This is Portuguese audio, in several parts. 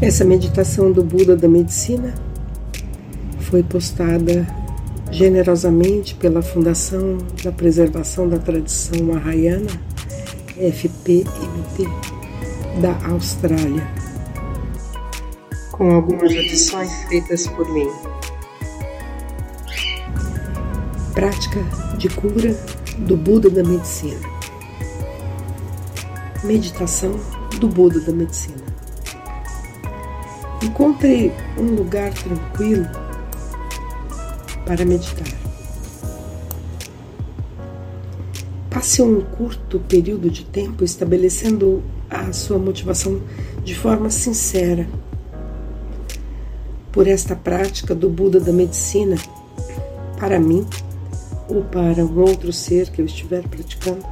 Essa meditação do Buda da Medicina foi postada generosamente pela Fundação da Preservação da Tradição Mahayana, FPMT, da Austrália, com algumas adições feitas por mim. Prática de cura do Buda da Medicina. Meditação do Buda da Medicina. Encontre um lugar tranquilo para meditar. Passe um curto período de tempo estabelecendo a sua motivação de forma sincera por esta prática do Buda da medicina para mim ou para um outro ser que eu estiver praticando,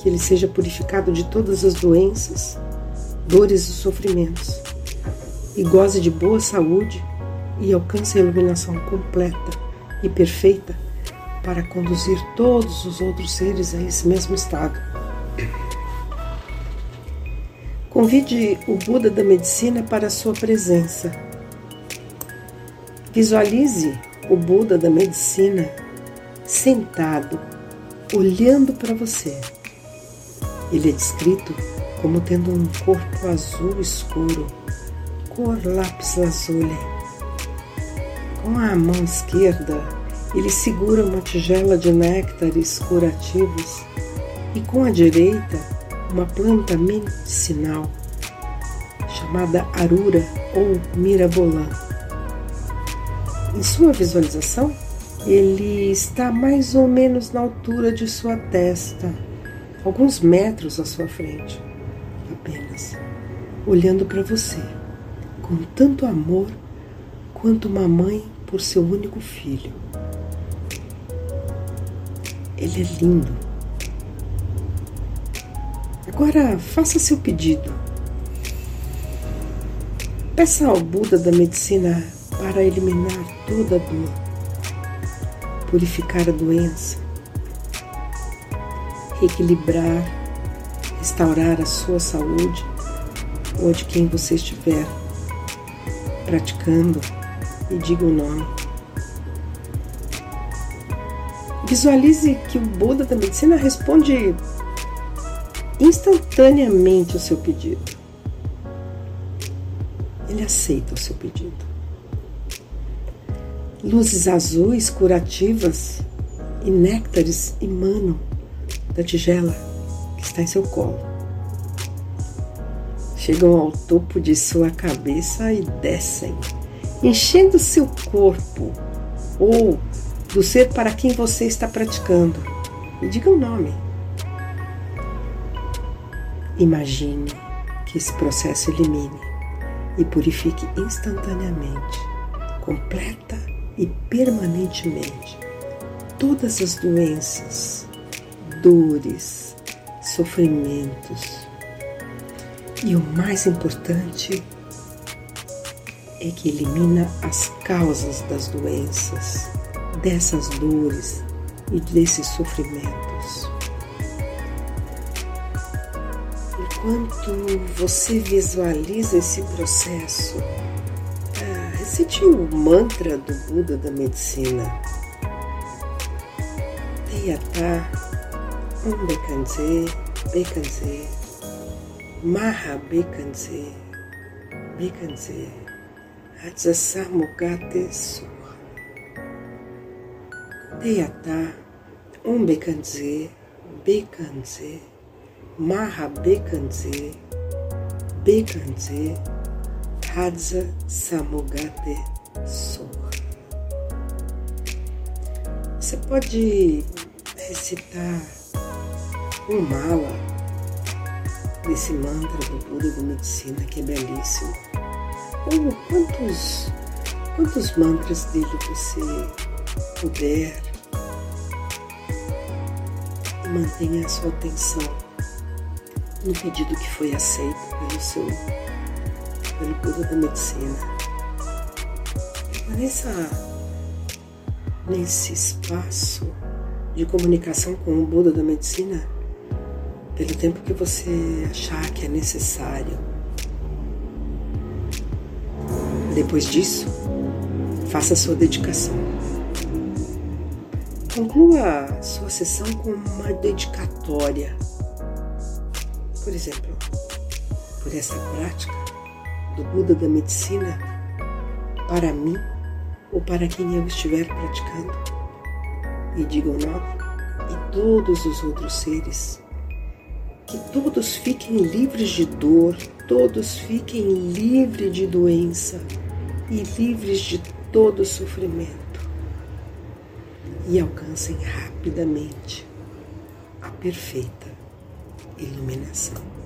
que ele seja purificado de todas as doenças, dores e sofrimentos e goze de boa saúde e alcance a iluminação completa e perfeita para conduzir todos os outros seres a esse mesmo estado. Convide o Buda da medicina para a sua presença. Visualize o Buda da medicina sentado, olhando para você. Ele é descrito como tendo um corpo azul escuro cor lápis lazuli. Com a mão esquerda, ele segura uma tigela de néctares curativos e com a direita, uma planta medicinal chamada arura ou mirabolã. Em sua visualização, ele está mais ou menos na altura de sua testa, alguns metros à sua frente, apenas, olhando para você com tanto amor quanto uma mãe por seu único filho. Ele é lindo. Agora faça seu pedido. Peça ao Buda da medicina para eliminar toda a dor, purificar a doença, reequilibrar, restaurar a sua saúde ou de quem você estiver praticando e diga o nome. Visualize que o Buda da medicina responde instantaneamente o seu pedido. Ele aceita o seu pedido. Luzes azuis curativas e néctares emanam da tigela que está em seu colo chegam ao topo de sua cabeça e descem, enchendo seu corpo ou do ser para quem você está praticando. E diga o nome. Imagine que esse processo elimine e purifique instantaneamente, completa e permanentemente todas as doenças, dores, sofrimentos, e o mais importante é que elimina as causas das doenças, dessas dores e desses sofrimentos. Enquanto você visualiza esse processo, ah, recite o mantra do Buda da medicina. Teyata Om Bekanze Bekanze Maha Bekanze, Bekanze, Hatsasamukate Suha. Deyata, Um Bekanze, Bekanze, Maha Bekanze, Bekanze, Hadza Samugate Soha. Você pode recitar um mala desse mantra do Buda da medicina que é belíssimo. Ou quantos, quantos mantras dele você puder mantenha a sua atenção no pedido que foi aceito pelo seu pelo Buda da medicina. Nessa nesse espaço de comunicação com o Buda da medicina, pelo tempo que você achar que é necessário. Depois disso, faça sua dedicação. Conclua sua sessão com uma dedicatória. Por exemplo, por essa prática do Buda da medicina para mim ou para quem eu estiver praticando. E diga o nome e todos os outros seres. Que todos fiquem livres de dor, todos fiquem livres de doença e livres de todo sofrimento. E alcancem rapidamente a perfeita iluminação.